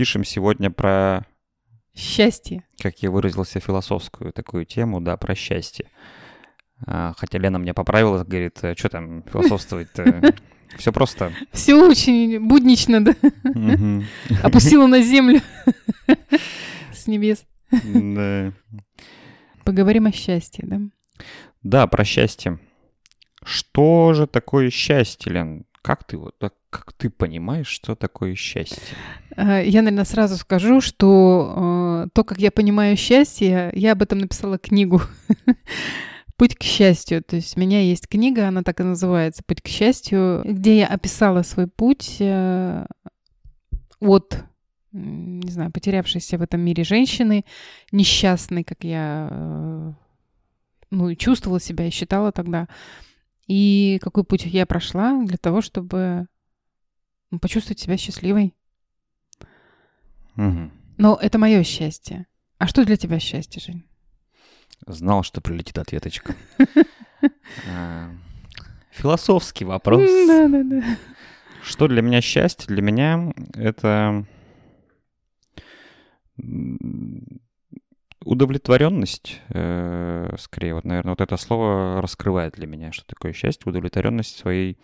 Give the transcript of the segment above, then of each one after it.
пишем сегодня про, Счастье. как я выразился, философскую такую тему, да, про счастье. А, Хотя Лена мне поправила, говорит, что там философствовать-то? Все просто. Все очень буднично, да? Опустила на землю с небес. Да. Поговорим о счастье, да? Да, про счастье. Что же такое счастье, Лен? Как ты вот, как ты понимаешь, что такое счастье? А, Я, наверное, сразу скажу, что э, то, как я понимаю счастье, я об этом написала книгу «Путь к счастью». То есть у меня есть книга, она так и называется «Путь к счастью», где я описала свой путь э, от, не знаю, потерявшейся в этом мире женщины, несчастной, как я э, ну, чувствовала себя и считала тогда, и какой путь я прошла для того, чтобы ну, почувствовать себя счастливой. Мгм. Но это мое счастье. А что для тебя счастье, Жень? Знал, что прилетит ответочка. А, Философский вопрос. Да, да, да. Что для меня счастье? Для меня это удовлетворенность. э, Скорее, вот, наверное, вот это слово раскрывает для меня, что такое счастье, удовлетворенность своей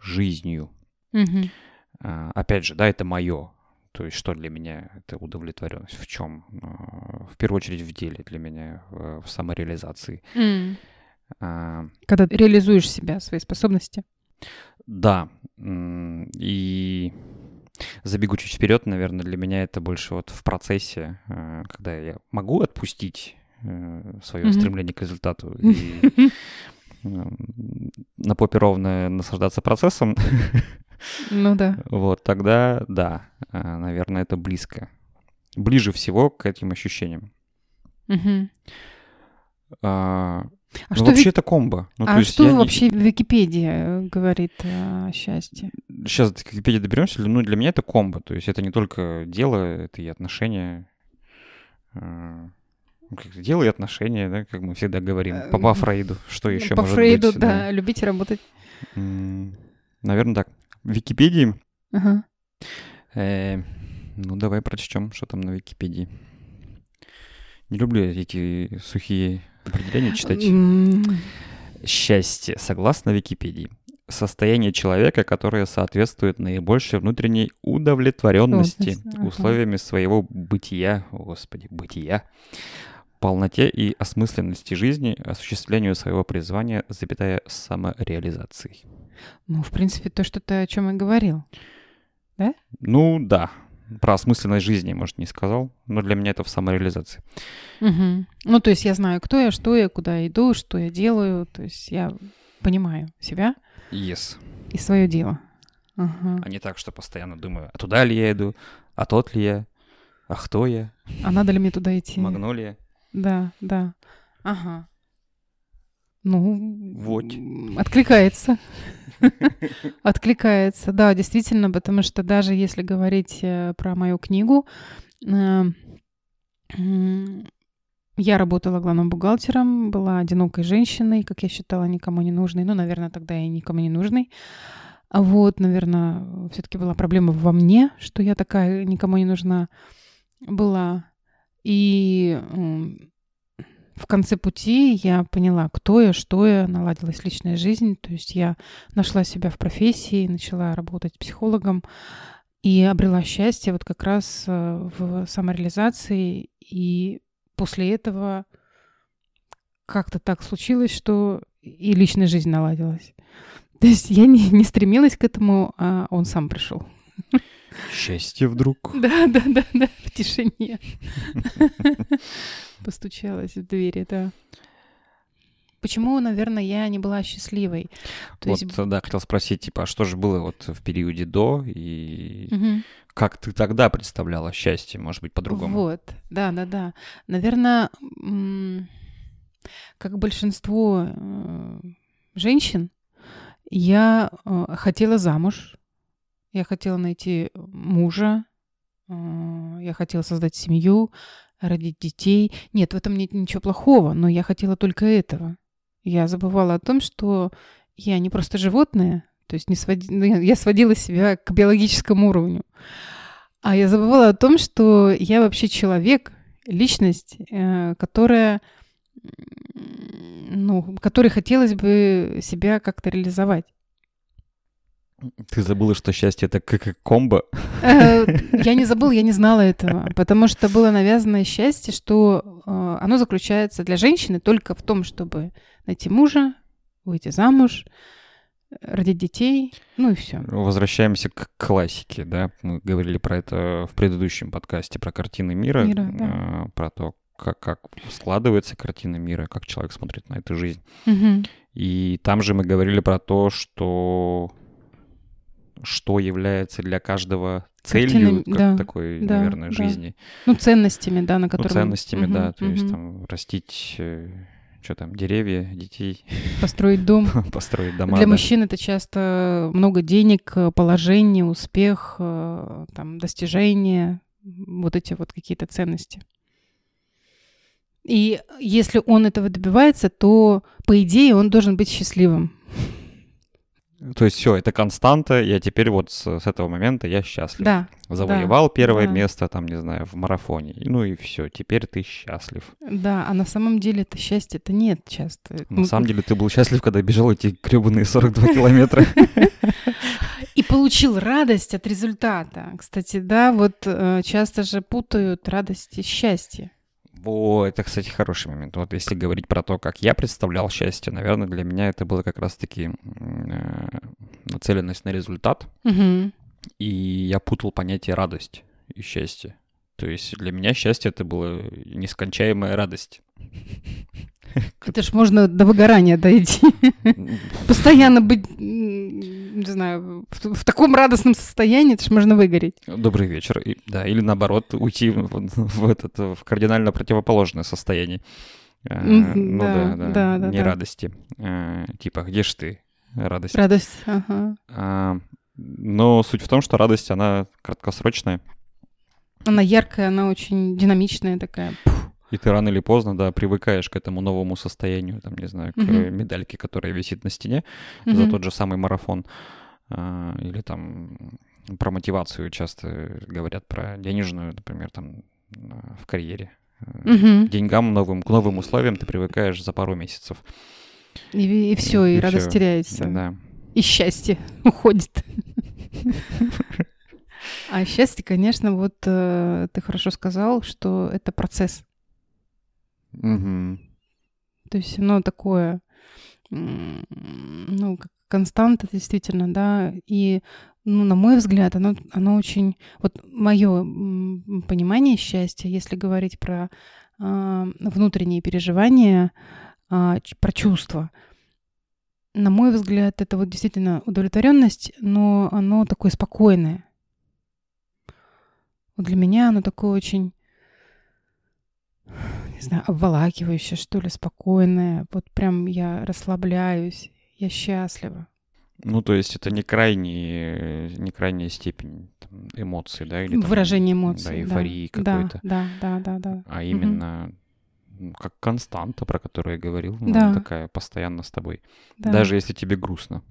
жизнью. Мгм. А, Опять же, да, это мое. То есть, что для меня это удовлетворенность? В чем? В первую очередь в деле для меня, в в самореализации. М. А, Когда ты реализуешь себя, свои способности. Да, и забегу чуть вперед, наверное, для меня это больше вот в процессе, э, когда я могу отпустить свое Мгм. стремление к результату и м, на попе ровно наслаждаться процессом, Ну да. вот тогда, да, э, наверное, это близко. Ближе всего к этим ощущениям. А, А ну, что, вообще это комбо. Ну, а что я не- вообще Википедия э, говорит о счастье? Сейчас до Википедии доберемся. Ну, для меня это комбо. То есть это не только дело, это и отношения. э, ну, дело и отношения, да, как мы всегда говорим. По, по Фрейду. Что еще По может Фрейду, быть? да, любить и работать. Наверное, так. В Википедии. Ага. э, ну, давай прочтем, что там на Википедии. Не люблю эти сухие определения читать. Счастье, согласно Википедии, состояние человека, которое соответствует наибольшей внутренней удовлетворенности ага. условиями своего бытия, о, господи, бытия, полноте и осмысленности жизни, осуществлению своего призвания, запятая самореализацией. Ну, в принципе, то, что ты о чем и говорил. Ну да, про осмысленность жизни, может, не сказал, но для меня это в самореализации. Мгм. Ну, то есть я знаю, кто я, что я, куда я иду, что я делаю. То есть я понимаю себя Yes. и свое дело. Ага. А не так, что постоянно думаю, а туда ли я иду, а тот ли я, а кто я, А надо ли мне туда идти? магнолия. Да, да. Ага. Ну, Вот. откликается. Откликается, да, действительно, потому что даже если говорить э, про мою книгу, э, я работала главным бухгалтером, была одинокой женщиной, как я считала, никому не нужной. Ну, наверное, тогда я никому не нужной. А вот, наверное, все-таки была проблема во мне, что я такая никому не нужна была. И в конце пути я поняла, кто я, что я, наладилась личная жизнь. То есть я нашла себя в профессии, начала работать психологом и обрела счастье вот как раз э, в самореализации. И после этого как-то так случилось, что и личная жизнь наладилась. То есть я не, не стремилась к этому, а он сам пришел. Счастье вдруг. Да, да, да, да, в тишине. Постучалась в двери, да. Почему, наверное, я не была счастливой? То Вот, есть... да, хотел спросить, типа, а что же было вот в периоде до, и Мгм. как ты тогда представляла счастье, может быть, по-другому? Вот, да, да, да. Наверное, как большинство э, женщин, я э, хотела замуж, я хотела найти мужа, э, я хотела создать семью, родить детей. Нет, в этом нет ничего плохого, но я хотела только этого. Я забывала о том, что я не просто животное, то есть не своди... ну, я- сводила себя к биологическому уровню. А я забывала о том, что я вообще человек, личность, э, которая, ну, которой хотелось бы себя как-то реализовать. Ты забыла, что счастье это как комбо? Э, я не забыла, я не знала этого, потому что было навязанное счастье, что э, оно заключается для женщины только в том, чтобы найти мужа, выйти замуж, родить детей, ну и все. Возвращаемся к классике, да? Мы говорили про это в предыдущем подкасте про картины мира, Мира, да. э, про то, как, как складывается картина мира, как человек смотрит на эту жизнь. Мгм. И там же мы говорили про то, что что является для каждого целью Картиной, как да, такой, да, наверное, да. жизни. Ну, ценностями, да, на Ну, которые... ценностями, Мгм, да. То есть мгм. там растить, что там, деревья, детей, Построить дом. построить дома. Для да. мужчин это часто много денег, э, положение, успех, э, там, достижения, вот эти вот какие-то ценности. И если он этого добивается, то, по идее, он должен быть счастливым. То есть все, это константа, я теперь вот с, с этого момента я счастлив. Да, Завоевал первое да. место, там, не знаю, в марафоне. Ну и все, теперь ты счастлив. да. А на самом деле это счастье, это нет часто. На самом деле ты был счастлив, когда бежал эти гребаные 42 километра. И получил радость от результата. Кстати, да, вот э, часто же путают радость и счастье. О, это, кстати, хороший момент. Вот если говорить про то, как я представлял счастье, наверное, для меня это было как раз-таки э, нацеленность на результат. Мгм. И я путал понятие радость и счастье. То есть для меня счастье это была нескончаемая радость. Это ж можно до выгорания дойти. Постоянно быть, не знаю, в, в таком радостном состоянии, это ж можно выгореть. Добрый вечер. И- да, или наоборот, уйти в, в этот в кардинально противоположное состояние. Э, Мгм, ну да, да, да, да, да, не да. радости. Э, типа, где ж ты, радость? Радость. Ага. А, но суть в том, что радость, она краткосрочная, Она яркая, она очень динамичная такая. и ты рано или поздно, да, привыкаешь к этому новому состоянию, там, не знаю, к э, медальке, которая висит на стене за Мгм. тот же самый марафон. А, или там про мотивацию часто говорят, про денежную, например, там в карьере. Э, Мгм. К деньгам новым, к новым условиям ты привыкаешь за пару месяцев. И, все, и, И радость всё. теряется. Да. И счастье уходит. А счастье, конечно, вот э, ты хорошо сказал, что это процесс. Мгм. То есть оно такое, ну, как константа действительно, да, и, ну, на мой взгляд, оно, оно очень, вот мое понимание счастья, если говорить про а, внутренние переживания, ч- про чувства, на мой взгляд, это вот действительно удовлетворенность, но оно такое спокойное. Вот для меня оно такое очень не знаю, обволакивающее, что ли, спокойное. Вот прям я расслабляюсь, я счастлива. Ну, то есть это не крайний, не крайняя степень там, эмоций, да? Или, там, Выражение Да, эмоций. эйфории да, какой-то. Да, да, да, да. А именно ну, как константа, про которую я говорил, ну, Да. она такая постоянно с тобой. да. Даже если тебе грустно.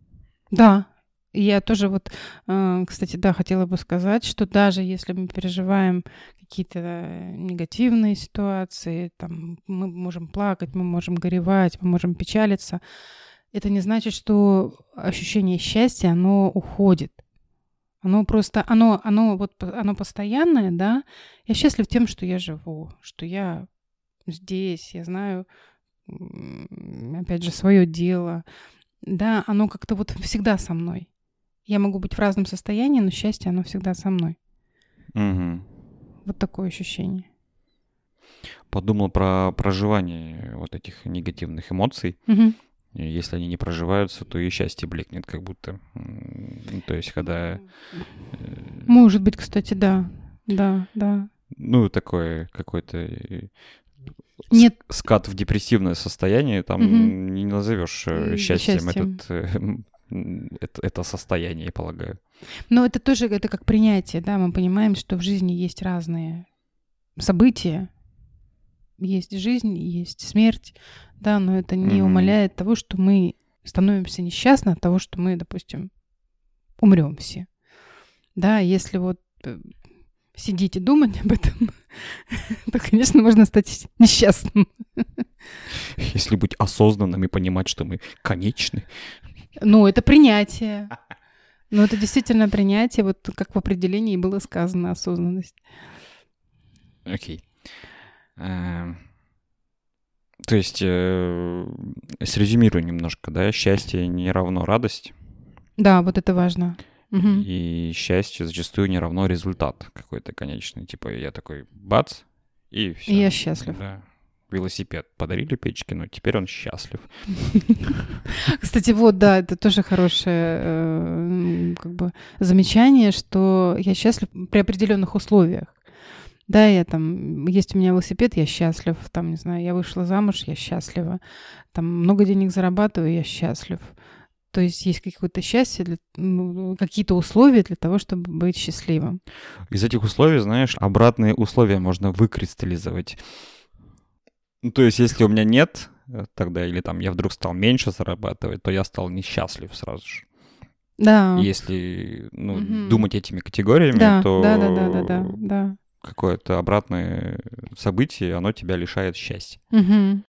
Да. Я тоже вот, э, кстати, да, хотела бы сказать, что даже если мы переживаем какие-то негативные ситуации, там, мы можем плакать, мы можем горевать, мы можем печалиться, это не значит, что ощущение счастья, оно уходит. Оно просто, оно, оно вот, оно постоянное, да. Я счастлив тем, что я живу, что я здесь, я знаю, опять же, свое дело. Да, оно как-то вот всегда со мной. Я могу быть в разном состоянии, но счастье, оно всегда со мной. Мгм. Вот такое ощущение. Подумал про проживание вот этих негативных эмоций. И Если они не проживаются, то и счастье блекнет, как будто. То есть, когда, э, Может быть, кстати, да. Да, да. ну, такое какой-то э, Нет. скат в депрессивное состояние, там Мгм. не назовешь э, счастьем счастьем. этот, это, это состояние, я полагаю. Но это тоже, это как принятие, да, мы понимаем, что в жизни есть разные события, есть жизнь, есть смерть, да, но это не Мгм. умаляет того, что мы становимся несчастны от того, что мы, допустим, умрем все. Да, если вот э, сидеть и думать об этом, то, конечно, можно стать несчастным. Если быть осознанным и понимать, что мы конечны. Ну, это принятие. Ну, это действительно принятие, вот как в определении было сказано, осознанность. Окей. Эм, то есть, э, срезюмирую немножко, да, счастье не равно радость. Да, вот это важно. И счастье зачастую не равно результат какой-то конечный. Типа я такой бац, и все. И я счастлив. Да. Велосипед подарили Печкину, теперь он счастлив. Кстати, вот, да, это тоже хорошее э, как бы замечание, что я счастлив при определенных условиях. Да, я там, есть у меня велосипед, я счастлив, там, не знаю, я вышла замуж, я счастлива, там, много денег зарабатываю, я счастлив. То есть есть какое-то счастье, для- ну, какие-то условия для того, чтобы быть счастливым. Из этих условий, знаешь, обратные условия можно выкристаллизовать. Ну, то есть, если у меня нет, э, тогда или там я вдруг стал меньше зарабатывать, то я стал несчастлив сразу же. Да. Если ну, Мгм. думать этими категориями, Да, то да, да, да, да, да, да. какое-то обратное событие, оно тебя лишает счастья. Мгм.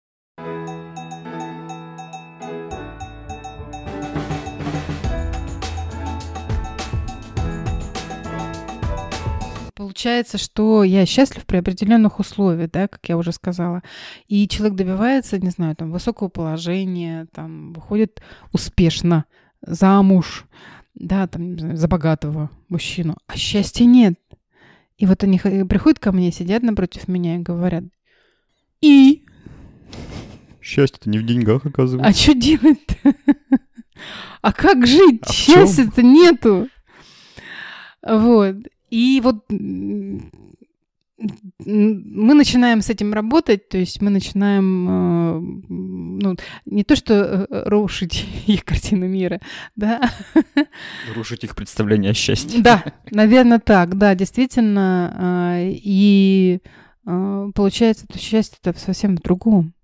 Получается, что я счастлив при определенных условиях, да, как я уже сказала. И человек добивается, не знаю, там, высокого положения, там, выходит успешно замуж, да, там, не знаю, за богатого мужчину, а счастья нет. И вот они приходят ко мне, сидят напротив меня и говорят, и Счастье-то не в деньгах, а оказывается. что делать-то? А как жить? А? Счастья-то нету. Вот. И вот мы начинаем с этим работать, то есть мы начинаем, э, ну, не то что э, рушить их картину мира, да, Рушить их представление о счастье. да, наверное, так, да, действительно. а, И а, получается, то счастье-то совсем в другом.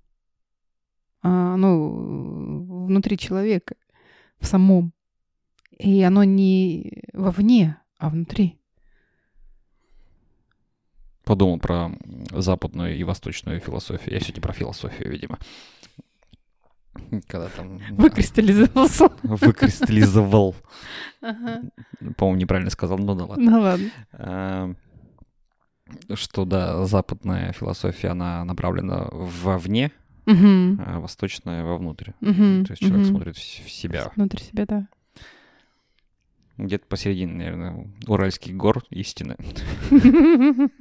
Оно внутри человека, в самом. И оно не вовне, а внутри. Подумал про западную и восточную философию. Я сегодня про философию, видимо. Когда там... Выкристаллизовался. Выкристаллизовал. Ага. По-моему, неправильно сказал, но да ладно. Ну ладно. А, Что, да, западная философия, она направлена вовне, Мгм. а восточная вовнутрь. Мгм. То есть человек смотрит в себя. Внутрь себя, да. Где-то посередине, наверное, Уральских гор истины.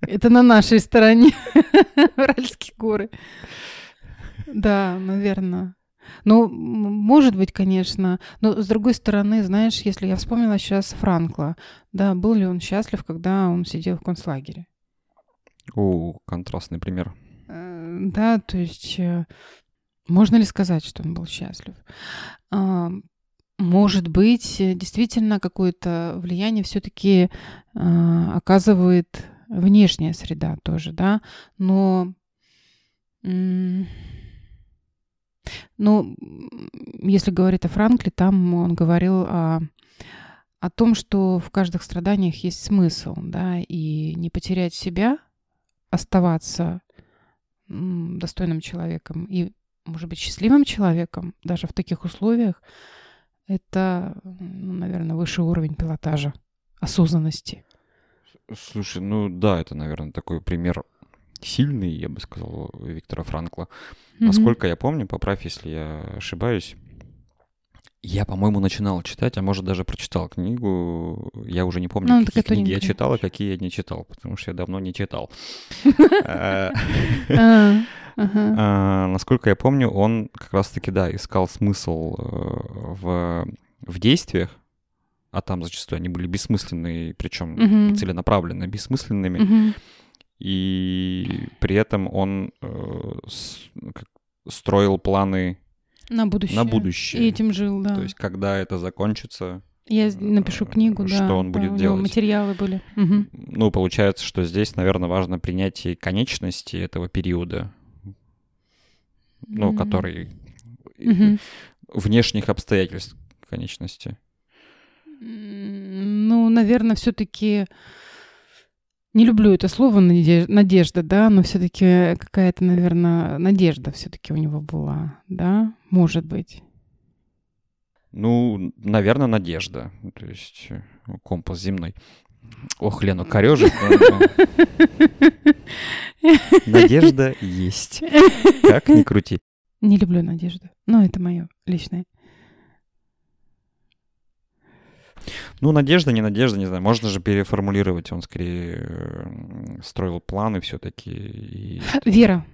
Это на нашей стороне. Уральские горы. Да, наверное. Ну, может быть, конечно. Но с другой стороны, знаешь, если я вспомнила сейчас Франкла, да, был ли он счастлив, когда он сидел в концлагере? О, контрастный пример. Э, Да, то есть э, можно ли сказать, что он был счастлив? А, Может быть, э, действительно какое-то влияние все-таки оказывает внешняя среда тоже, да, но м, ну, если говорить о Франкле, там он говорил о, о том, что в каждых страданиях есть смысл, да, и не потерять себя, оставаться достойным человеком и, может быть, счастливым человеком даже в таких условиях, это, ну, наверное, высший уровень пилотажа, осознанности. Слушай, ну да, это, наверное, такой пример сильный, я бы сказал, Виктора Франкла. Мгм. Насколько я помню, поправь, если я ошибаюсь, я, по-моему, начинал читать, а может даже прочитал книгу. Я уже не помню, Ну, какие книги я читал, а какие я не читал, потому что я давно не читал. Э, А, Насколько я помню, он как раз-таки, да, искал смысл э, в в действиях, а там зачастую они были бессмысленные, причем Мгм. целенаправленно бессмысленными. Мгм. И при этом он э, с- как- строил планы На будущее. на будущее. И этим жил, да. То есть, когда это закончится, Я с- напишу книгу, да. что он будет делать? материалы были. Мгм. ну, получается, что здесь, наверное, важно принятие конечности этого периода, ну, М. который Мгм. внешних обстоятельств конечности. Ну, наверное, все-таки Не люблю это слово надежда, да, но все-таки какая-то, наверное, надежда все-таки у него была, да, может быть. Ну, наверное, надежда. То есть э, компас земной. Ох, Лену корежит. Надежда есть. Как ни крути. Не люблю надежду. Но это мое личное. Ну, надежда, не надежда, не знаю. Можно же переформулировать. Он скорее строил планы все-таки. И... Вера.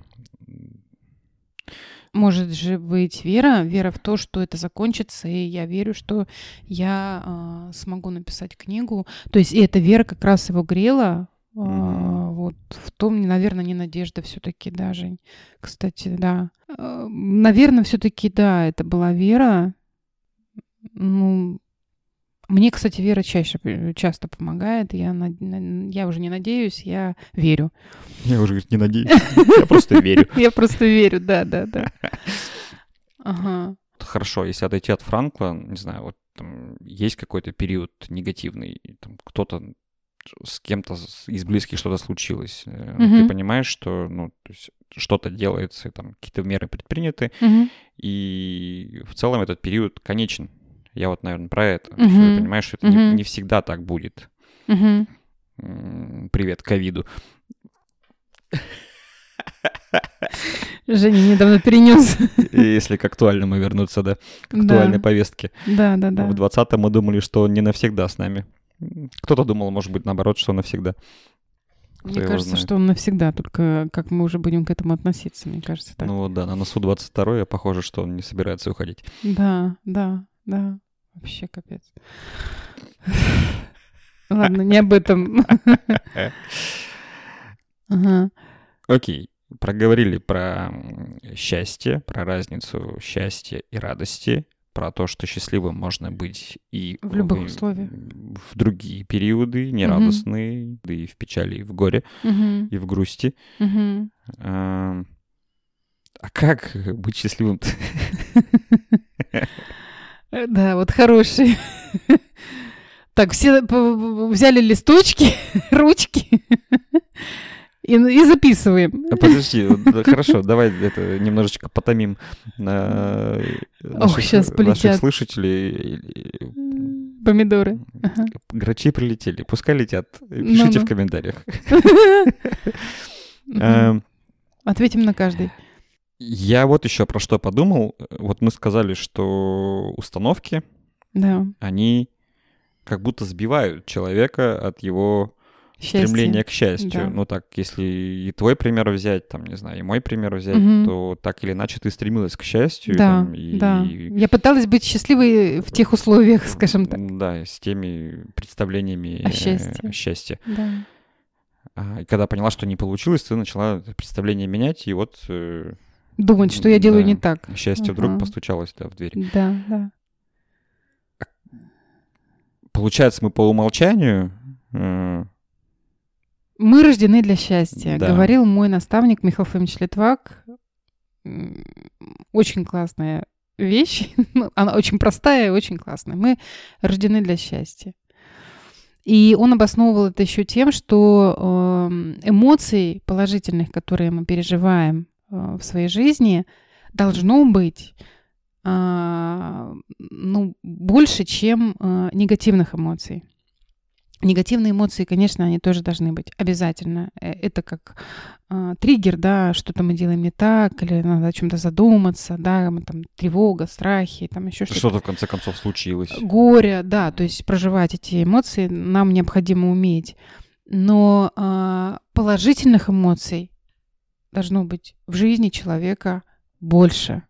Может же быть вера, вера в то, что это закончится, и я верю, что я э, смогу написать книгу. То есть и эта вера как раз его грела. Э, mm-hmm. Вот в том, наверное, не надежда все-таки даже. Кстати, да. Э, наверное, все-таки да, это была вера. Ну, мне, кстати, вера чаще, э, часто помогает. Я, я уже не надеюсь, я верю. Я уже не надеюсь, я просто верю. Я просто верю, да, да, да. Ага. Хорошо, если отойти от Франкла, не знаю, вот там есть какой-то период негативный, там кто-то с кем-то из близких что-то случилось, угу. ты понимаешь, что ну, что-то делается, там какие-то меры предприняты, угу. и в целом этот период конечен. Я вот, наверное, про это. Угу. Что я понимаю, что это угу. не, не всегда так будет. Угу. Привет, ковиду. Женя недавно перенес. Если к актуальному вернуться, да, к актуальной да. повестке. Да, да, да. В 20-м мы думали, что не навсегда с нами. Кто-то думал, может быть, наоборот, что навсегда. Кто мне кажется, знает. что он навсегда, только как мы уже будем к этому относиться, мне кажется так. Ну да, на носу 22 похоже, что он не собирается уходить. Да, да, да. Вообще капец. Ладно, не об этом. Окей. Проговорили про счастье, про разницу счастья и радости, про то, что счастливым можно быть и в любых условиях, в другие периоды, нерадостные, да и в печали, и в горе, и в грусти. А, а как быть счастливым? Э, да, вот хороший. Так, все взяли листочки, ручки и, и записываем. А подожди, хорошо, давай это немножечко потомим на наших, Ох, сейчас наших слушателей. Помидоры. Ага. Грачи прилетели, пускай летят. Пишите ну, ну. в комментариях. Эм. Ответим на каждый. Я вот еще про что подумал. Вот мы сказали, что установки, да. они как будто сбивают человека от его Счастье. стремления к счастью. Да. Ну так, если и твой пример взять, там, не знаю, и мой пример взять, угу. то так или иначе ты стремилась к счастью. Да, там, и, да. Я пыталась быть счастливой в тех условиях, скажем так. Да, с теми представлениями о счастье. О счастье. Да. А, и когда поняла, что не получилось, ты начала представление менять, и вот э, думать, что я делаю не так. Счастье ага. вдруг постучалось да, в дверь. Да, да. Получается, мы по умолчанию... Э... Мы рождены для счастья, да. говорил мой наставник Михаил Фомич Литвак. Очень классная вещь. Ну, она очень простая и очень классная. Мы рождены для счастья. И он обосновывал это еще тем, что эм, эмоций положительных, которые мы переживаем Э, в своей жизни должно быть а, ну, больше, чем а, негативных эмоций. Негативные эмоции, конечно, они тоже должны быть обязательно. Э, это как э, триггер, да, что-то мы делаем не так, или надо о чем-то задуматься, да, мы, там тревога, страхи, там еще что-то. Что-то в конце концов случилось. Горе, да, то есть проживать эти эмоции нам необходимо уметь. Но э, положительных эмоций должно быть в жизни человека больше.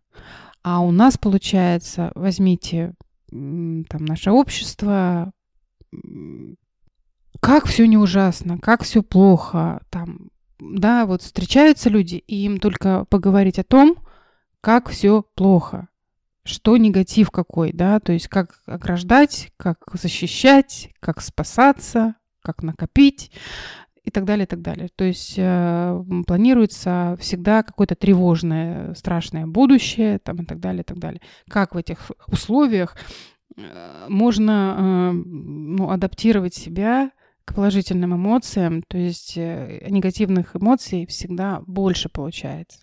А у нас получается, возьмите там наше общество, как все не ужасно, как все плохо, там, да, вот встречаются люди, и им только поговорить о том, как все плохо, что негатив какой, да, то есть как ограждать, как защищать, как спасаться, как накопить, и так далее, и так далее. То есть э, планируется всегда какое-то тревожное, страшное будущее, там, и так далее, и так далее. Как в этих условиях э, можно э, ну, адаптировать себя к положительным эмоциям, то есть э, негативных эмоций всегда больше получается.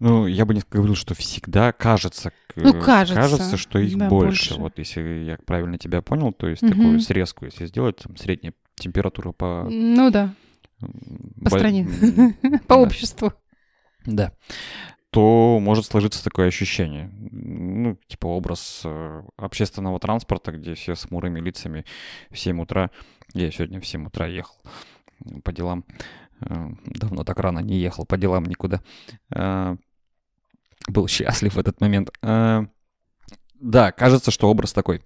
Ну, я бы не говорил, что всегда кажется, Ну, кажется. кажется, что их Да, больше. больше. Вот если я правильно тебя понял, то есть Мгм. такую срезку, если сделать, там, средняя температура по... Ну да, по бо- стране, по обществу. Да. То может сложиться такое ощущение. Ну, типа образ э, общественного транспорта, где все с хмурыми лицами в 7 утра. Я сегодня в 7 утра ехал м, по делам. Э, Давно так рано не ехал по делам никуда. Э, Был счастлив в этот момент. Э, Да, кажется, что образ такой.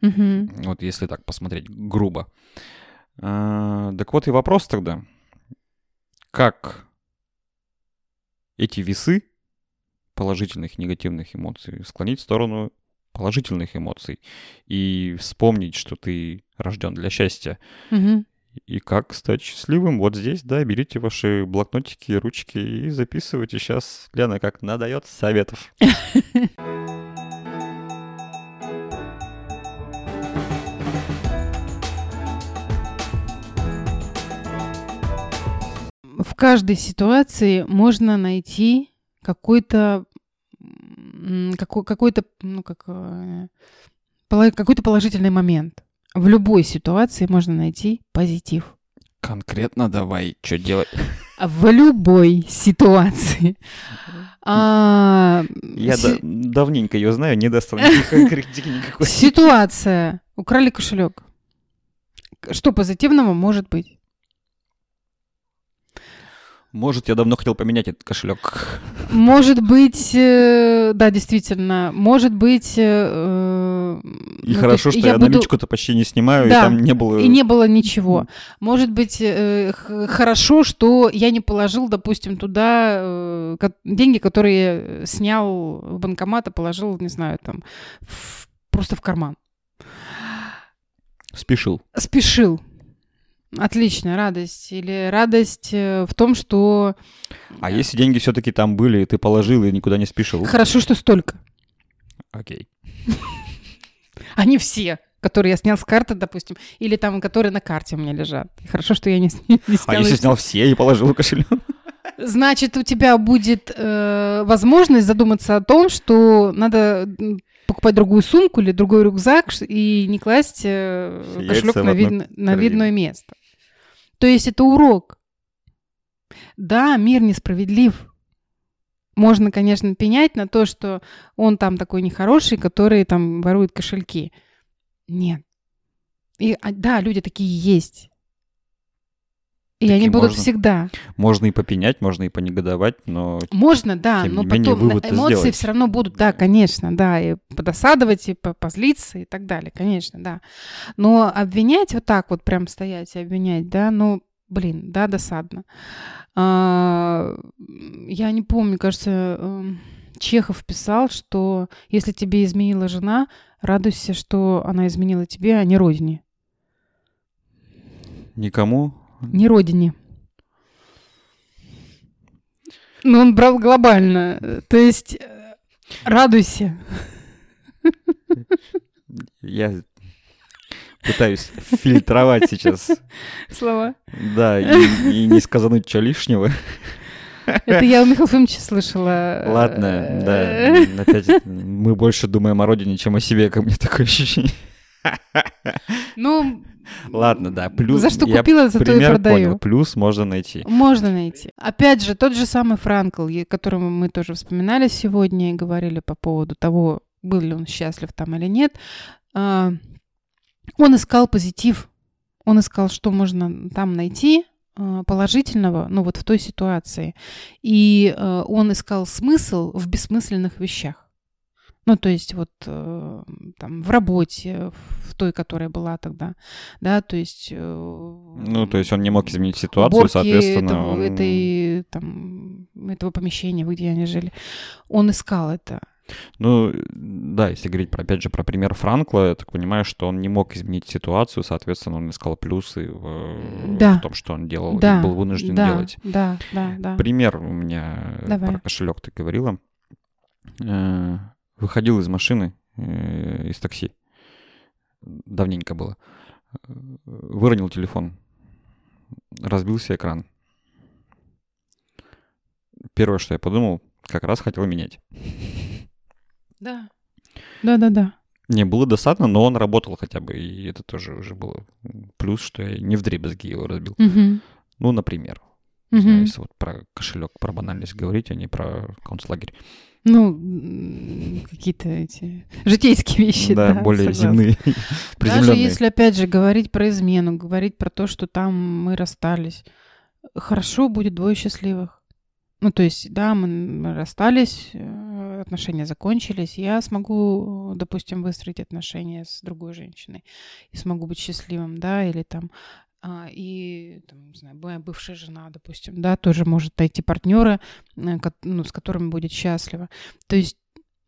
Мгм. Вот если так посмотреть грубо. Так вот и вопрос тогда. Как эти весы положительных негативных эмоций склонить в сторону положительных эмоций и вспомнить, что ты рожден для счастья. Мгм. И как стать счастливым? Вот здесь, да, берите ваши блокнотики, ручки и записывайте. Сейчас Лена как надает советов. В каждой ситуации можно найти какой-то какой- какой-то ну как э, какой-то положительный момент. В любой ситуации можно найти позитив. Конкретно давай, что делать? В любой ситуации. А, Я си- да- давненько ее знаю, не никакой критики никакой. Ситуация. Украли кошелек. Что позитивного может быть? Может, я давно хотел поменять этот кошелек. Может быть, э, да, действительно, может быть... э, И ну, хорошо, есть что я, буду- наличку-то почти не снимаю, Да, и там не было... И не было ничего. Может быть, э, хорошо, что я не положил, допустим, туда э, деньги, которые я снял в банкомат, и положил, не знаю, там, в- просто в карман. Спешил. Спешил. Отлично, радость. Или радость э, в том, что А если деньги все-таки там были, и ты положил и никуда не спешил? хорошо, что столько. Окей. А не все, которые я снял с карты, допустим, или там, которые на карте у меня лежат. Хорошо, что я не, не А снял если их снял все и положил в кошелек? Значит, у тебя будет э, возможность задуматься о том, что надо покупать другую сумку или другой рюкзак и не класть э, кошелек на, видно- на видное место. То есть это урок. Да, мир несправедлив. Можно, конечно, пенять на то, что он там такой нехороший, который там ворует кошельки. Нет. И, а, да, люди такие есть. И они будут можно. всегда. Можно и попенять, можно и понегодовать, но Можно, да, но не менее, потом эмоции сделать. все равно будут, да, конечно, да, и подосадовать, и по- позлиться, и так далее, конечно, да. Но обвинять вот так вот прям стоять и обвинять, да, ну, блин, да, досадно. А, я не помню, кажется, эм, Чехов писал, что если тебе изменила жена, радуйся, что она изменила тебе, а не родине. никому... Не родине. Ну, он брал глобально. э, То есть, э, радуйся. Я пытаюсь фильтровать сейчас, Слова. да, и, и не сказануть что лишнего. Это я у Михаила Ефимовича слышала. Ладно, Э, да, опять мы больше думаем о родине, чем о себе, как мне такое ощущение. Ну, Ладно, да, плюс... за что купила, за то и продаю. понял, плюс можно найти. Можно найти. Опять же, тот же самый Франкл, которого мы тоже вспоминали сегодня и говорили по поводу того, был ли он счастлив там или нет. а, Он искал позитив. Он искал, что можно там найти а, положительного, ну вот в той ситуации. И а, он искал смысл в бессмысленных вещах. Ну, то есть вот э, там в работе, в той, которая была тогда, да, то есть... э, Ну, то есть он не мог изменить ситуацию, соответственно... этого, он- этой, там, этого помещения, где они жили. Он искал это. Ну, да, если говорить, про, опять же, про пример Франкла, я так понимаю, что он не мог изменить ситуацию, соответственно, он искал плюсы в, Да. в том, что он делал, да, и был вынужден да, делать. Да, да, да. Пример у меня э, Давай. про кошелек ты говорила. Выходил из машины, э, из такси. Давненько было. выронил телефон, разбился экран. Первое, что я подумал, как раз хотел менять. Да. Да-да-да. Не, было досадно, но он работал хотя бы, и это тоже уже было плюс, что я не в дребезги его разбил. Мгм. Ну, например. Мгм. если вот про кошелек, про банальность говорить, а не про концлагерь. Ну, какие-то эти житейские вещи. да, Да, более согласна. земные, Даже если, опять же, говорить про измену, говорить про то, что там мы расстались, хорошо будет двое счастливых. Ну, то есть, да, мы расстались, э, отношения закончились, я смогу, допустим, выстроить отношения с другой женщиной и смогу быть счастливым, да, или там и, там, не знаю, моя бывшая жена, допустим, да, тоже может найти партнера, э, ну, с которым будет счастлива. То есть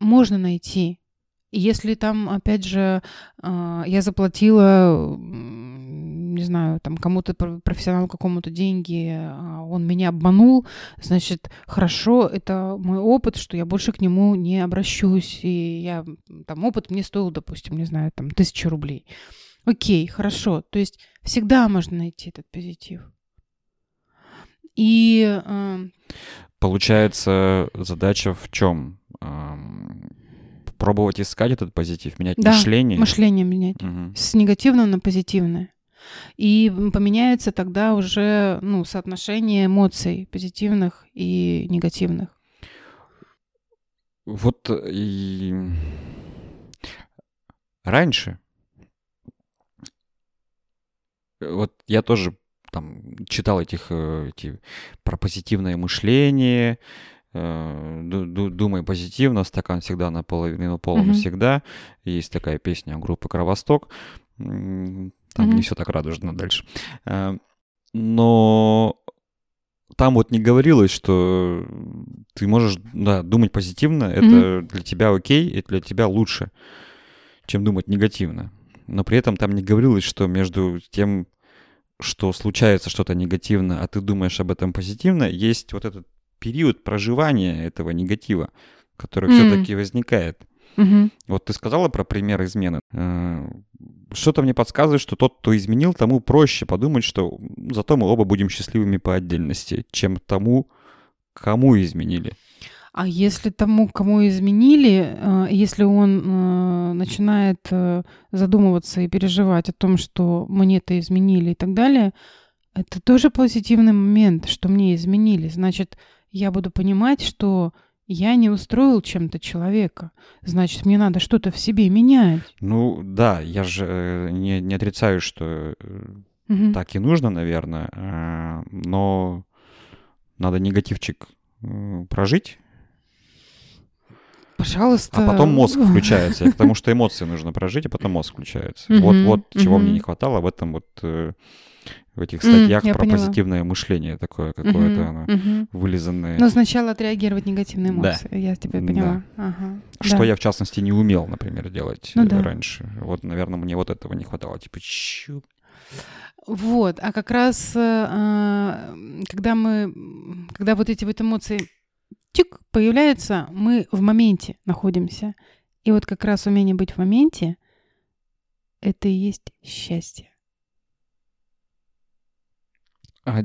можно найти. Если там, опять же, а, я заплатила, не знаю, там кому-то, пр- профессионалу какому-то деньги, а он меня обманул, значит, хорошо, это мой опыт, что я больше к нему не обращусь. И я, там, опыт мне стоил, допустим, не знаю, там, тысячу рублей. Окей, хорошо. То есть всегда можно найти этот позитив. И э, Получается, задача в чем? Пробовать искать этот позитив, менять Да, мышление. мышление менять. Мгм. с негативного на позитивное. И поменяется тогда уже ну, соотношение эмоций позитивных и негативных. Вот э, и раньше э, вот я тоже там читал этих э, эти про позитивное мышление, э, ду- ду- думай позитивно, стакан всегда наполовину полон Мгм. всегда. Есть такая песня группы Кровосток. Там не Мгм. все так радужно дальше. Э, Но там вот не говорилось, что ты можешь, да, думать позитивно, это для тебя окей, это для тебя лучше, чем думать негативно. Но при этом там не говорилось, что между тем, что случается что-то негативно, а ты думаешь об этом позитивно, есть вот этот период проживания этого негатива, который М. все-таки возникает. Мгм. Вот ты сказала про пример измены. Э, Что-то мне подсказывает, что тот, кто изменил, тому проще подумать, что зато мы оба будем счастливыми по отдельности, чем тому, кому изменили. А если тому, кому изменили, э, если он э, начинает э, задумываться и переживать о том, что мне-то изменили и так далее, это тоже позитивный момент, что мне изменили. Значит, я буду понимать, что я не устроил чем-то человека. Значит, мне надо что-то в себе менять. Ну да, я же не, не отрицаю, что Мгм. так и нужно, наверное, но надо негативчик прожить, Пожалуйста. а потом мозг включается. И к тому, что эмоции нужно прожить, а потом мозг включается. Вот, вот чего мне не хватало в этом вот э, в этих статьях я про поняла. позитивное мышление такое какое-то оно вылизанное. Но сначала отреагировать негативные Да. эмоции. Я тебя Да. поняла. Ага. Что Да. я, в частности, не умел, например, делать Ну да. раньше. Вот, наверное, мне вот этого не хватало. Типа, чу. Вот, а как раз, э, а, когда мы, когда вот эти вот эмоции чик, появляются, мы в моменте находимся. И вот как раз умение быть в моменте, это и есть счастье. А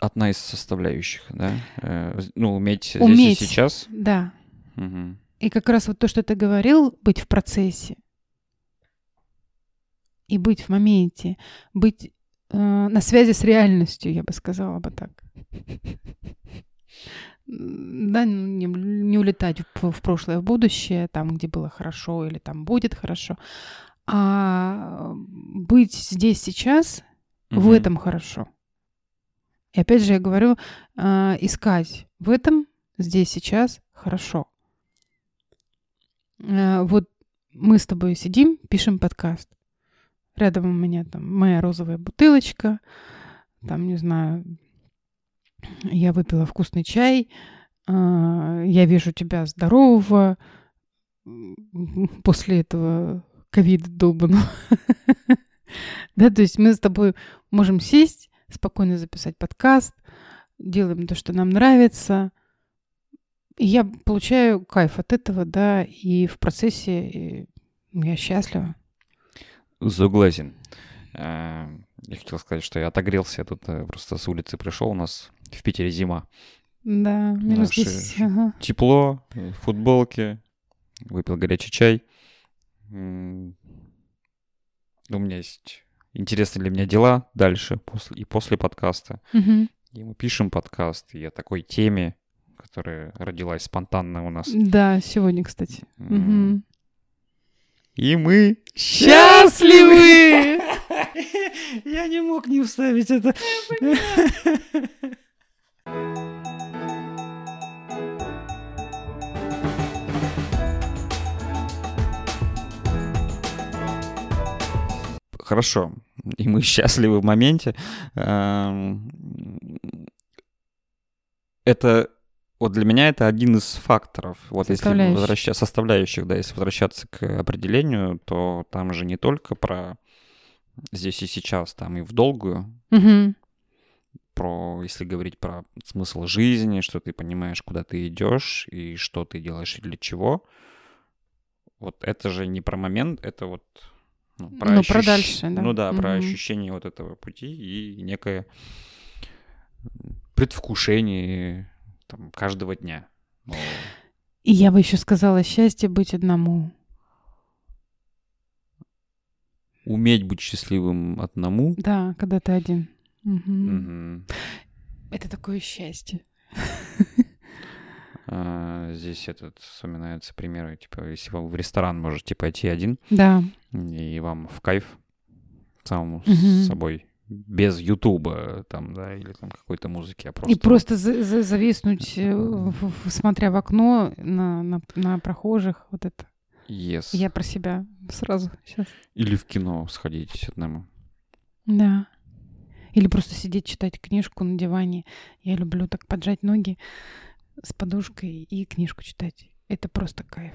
одна из составляющих, да? Э, ну, уметь, здесь Уметь. и сейчас. Да. Мгм. И как раз вот то, что ты говорил, быть в процессе и быть в моменте, быть э, на связи с реальностью, я бы сказала бы так. М, Да, ну, не, не улетать в, в прошлое, в будущее, там, где было хорошо или там будет хорошо, а быть здесь сейчас, в Мгм. этом хорошо. И опять же я говорю, а, искать в этом здесь сейчас хорошо. А, Вот мы с тобой сидим, пишем подкаст. Рядом у меня там моя розовая бутылочка, там, не знаю, я выпила вкусный чай, я вижу тебя здорового после этого ковида долбаного. Да, то есть мы с тобой можем сесть, спокойно записать подкаст, делаем то, что нам нравится. И я получаю кайф от этого, да, и в процессе я счастлива. Согласен. Э, Я хотел сказать, что я отогрелся. Я тут э, просто с улицы пришел. У нас в Питере зима. Да, минус Наши 10. Ага. Тепло, футболки. Выпил горячий чай. У меня есть интересные для меня дела дальше после, и после подкаста. Мгм. И мы пишем подкаст и о такой теме, которая родилась спонтанно у нас. Да, сегодня, кстати. Мгм. И мы Счастливы! Я не мог не вставить это. Хорошо. И мы счастливы в моменте. Эм, Это вот для меня это один из факторов. Вот если возвращаться составляющих, да, если возвращаться к определению, то там же не только про здесь и сейчас, там и в долгую, Мгм. про, если говорить про смысл жизни, что ты понимаешь, куда ты идешь и что ты делаешь и для чего. Вот это же не про момент, это вот ну, про, Ну, про ощущ- дальше, да. Ну да, про Мгм. ощущение вот этого пути и некое предвкушение там, каждого дня. Ну, И я бы еще сказала, счастье быть одному. уметь быть счастливым одному. Да, когда ты один. Мгм. Мгм. Это такое счастье. А, здесь этот вспоминаются примеры, типа, если вы в ресторан можете пойти один, Да. и вам в кайф самому Мгм. с собой, без Ютуба, там, да, или там какой-то музыки, а просто... И просто за- за- зависнуть, э, смотря в окно на, на, на прохожих. Вот это. Yes. Я про себя сразу сейчас. Или в кино сходить одному. Да. Или просто сидеть, читать книжку на диване. Я люблю так поджать ноги с подушкой и книжку читать. Это просто кайф.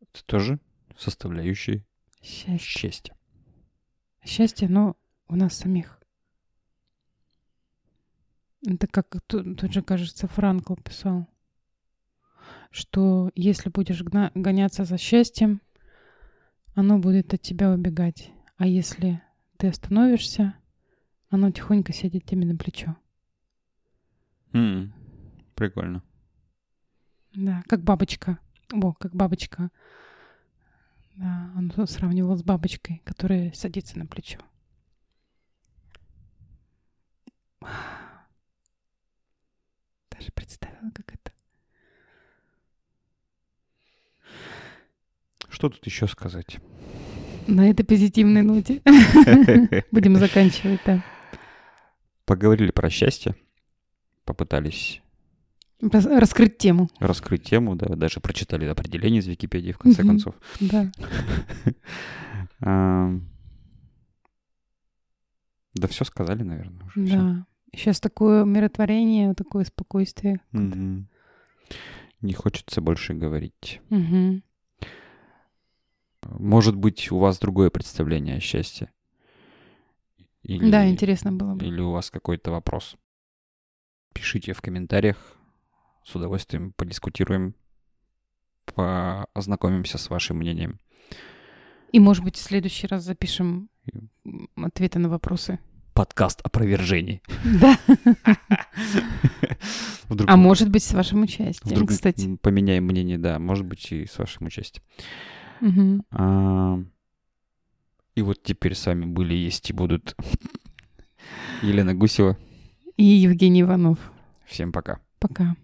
Это тоже составляющие Счастье. счастья. Счастье, но у нас самих. Это как тут, тут же, кажется, Франкл писал, что если будешь гна- гоняться за счастьем, оно будет от тебя убегать. А если ты остановишься, оно тихонько сядет тебе на плечо. М, Прикольно. Да, как бабочка. О, как бабочка. Да, он сравнивал с бабочкой, которая садится на плечо. Даже представила, как это. Что тут еще сказать? На этой позитивной ноте будем заканчивать, да. Поговорили про счастье, попытались Рас- Раскрыть тему. раскрыть тему, да, даже прочитали определение из Википедии, в конце Мгм. концов. Да. Да все сказали, наверное, уже. Да. Сейчас такое умиротворение, такое спокойствие. Не хочется больше говорить. Может быть, у вас другое представление о счастье? Или, Да, интересно было бы. Или у вас какой-то вопрос? Пишите в комментариях. С удовольствием подискутируем, ознакомимся с вашим мнением. И, может быть, в следующий раз запишем ответы на вопросы. Подкаст опровержений. Да. Вдруг, А может быть, с вашим участием, вдруг кстати. поменяем мнение, да, может быть, и с вашим участием. А, И вот теперь с вами были, есть и будут Елена Гусева. И Евгений Иванов. Всем пока. Пока.